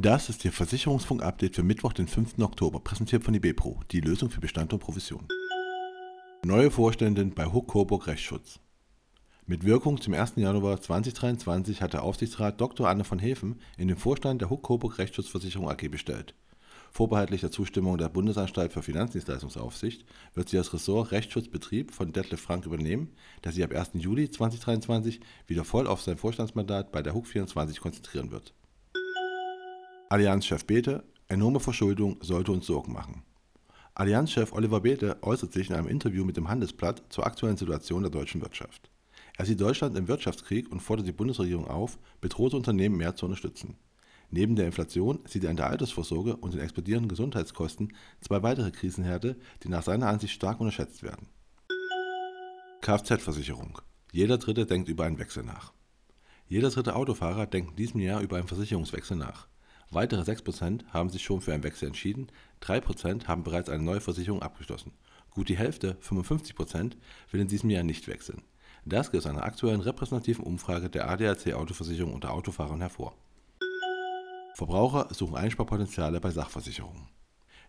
Das ist Ihr Versicherungsfunk-Update für Mittwoch, den 5. Oktober, präsentiert von IBPRO, die Lösung für Bestand und Provision. Neue Vorständin bei Huck Coburg Rechtsschutz. Mit Wirkung zum 1. Januar 2023 hat der Aufsichtsrat Dr. Anne von Hefen in den Vorstand der Huck Coburg Rechtsschutzversicherung AG bestellt. Vorbehaltlich der Zustimmung der Bundesanstalt für Finanzdienstleistungsaufsicht wird sie das Ressort Rechtsschutzbetrieb von Detlef Frank übernehmen, der sich ab 1. Juli 2023 wieder voll auf sein Vorstandsmandat bei der HUK 24 konzentrieren wird. Allianzchef Bete, enorme Verschuldung sollte uns Sorgen machen. Allianzchef Oliver Bete äußert sich in einem Interview mit dem Handelsblatt zur aktuellen Situation der deutschen Wirtschaft. Er sieht Deutschland im Wirtschaftskrieg und fordert die Bundesregierung auf, bedrohte Unternehmen mehr zu unterstützen. Neben der Inflation sieht er in der Altersvorsorge und den explodierenden Gesundheitskosten zwei weitere Krisenherde, die nach seiner Ansicht stark unterschätzt werden. Kfz-Versicherung. Jeder Dritte denkt über einen Wechsel nach. Jeder dritte Autofahrer denkt in diesem Jahr über einen Versicherungswechsel nach. Weitere 6% haben sich schon für einen Wechsel entschieden, 3% haben bereits eine neue Versicherung abgeschlossen. Gut die Hälfte, 55%, will in diesem Jahr nicht wechseln. Das geht aus einer aktuellen repräsentativen Umfrage der ADAC Autoversicherung unter Autofahrern hervor. Verbraucher suchen Einsparpotenziale bei Sachversicherungen.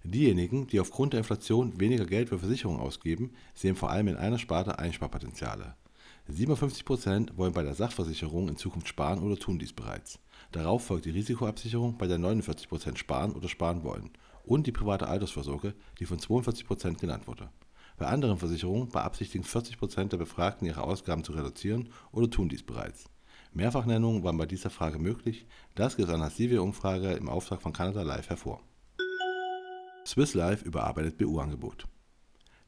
Diejenigen, die aufgrund der Inflation weniger Geld für Versicherungen ausgeben, sehen vor allem in einer Sparte Einsparpotenziale. 57% wollen bei der Sachversicherung in Zukunft sparen oder tun dies bereits. Darauf folgt die Risikoabsicherung, bei der 49% sparen oder sparen wollen. Und die private Altersvorsorge, die von 42% genannt wurde. Bei anderen Versicherungen beabsichtigen 40% der Befragten ihre Ausgaben zu reduzieren oder tun dies bereits. Mehrfachnennungen waren bei dieser Frage möglich, das geht aus einer CV-Umfrage im Auftrag von Canada Life hervor. Swiss Life überarbeitet BU-Angebot.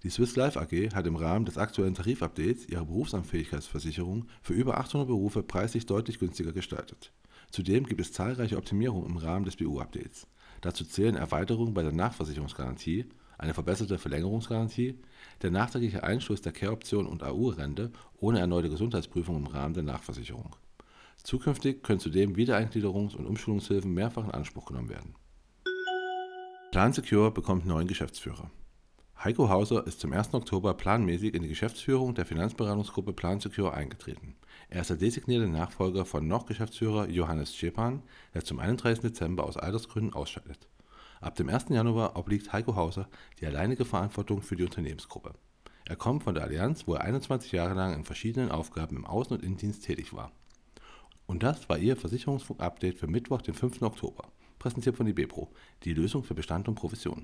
Die Swiss Life AG hat im Rahmen des aktuellen Tarifupdates ihre Berufsunfähigkeitsversicherung für über 800 Berufe preislich deutlich günstiger gestaltet. Zudem gibt es zahlreiche Optimierungen im Rahmen des BU-Updates. Dazu zählen Erweiterungen bei der Nachversicherungsgarantie, eine verbesserte Verlängerungsgarantie, der nachträgliche Einschluss der Care-Option und AU-Rente ohne erneute Gesundheitsprüfung im Rahmen der Nachversicherung. Zukünftig können zudem Wiedereingliederungs- und Umschulungshilfen mehrfach in Anspruch genommen werden. Plan Secure bekommt neuen Geschäftsführer. Heiko Hauser ist zum 1. Oktober planmäßig in die Geschäftsführung der Finanzberatungsgruppe PlanSecure eingetreten. Er ist der designierte Nachfolger von noch Geschäftsführer Johannes Schepan, der zum 31. Dezember aus Altersgründen ausscheidet. Ab dem 1. Januar obliegt Heiko Hauser die alleinige Verantwortung für die Unternehmensgruppe. Er kommt von der Allianz, wo er 21 Jahre lang in verschiedenen Aufgaben im Außen- und Innendienst tätig war. Und das war Ihr Versicherungsfunk-Update für Mittwoch, den 5. Oktober. Präsentiert von die Bepro, die Lösung für Bestand und Provision.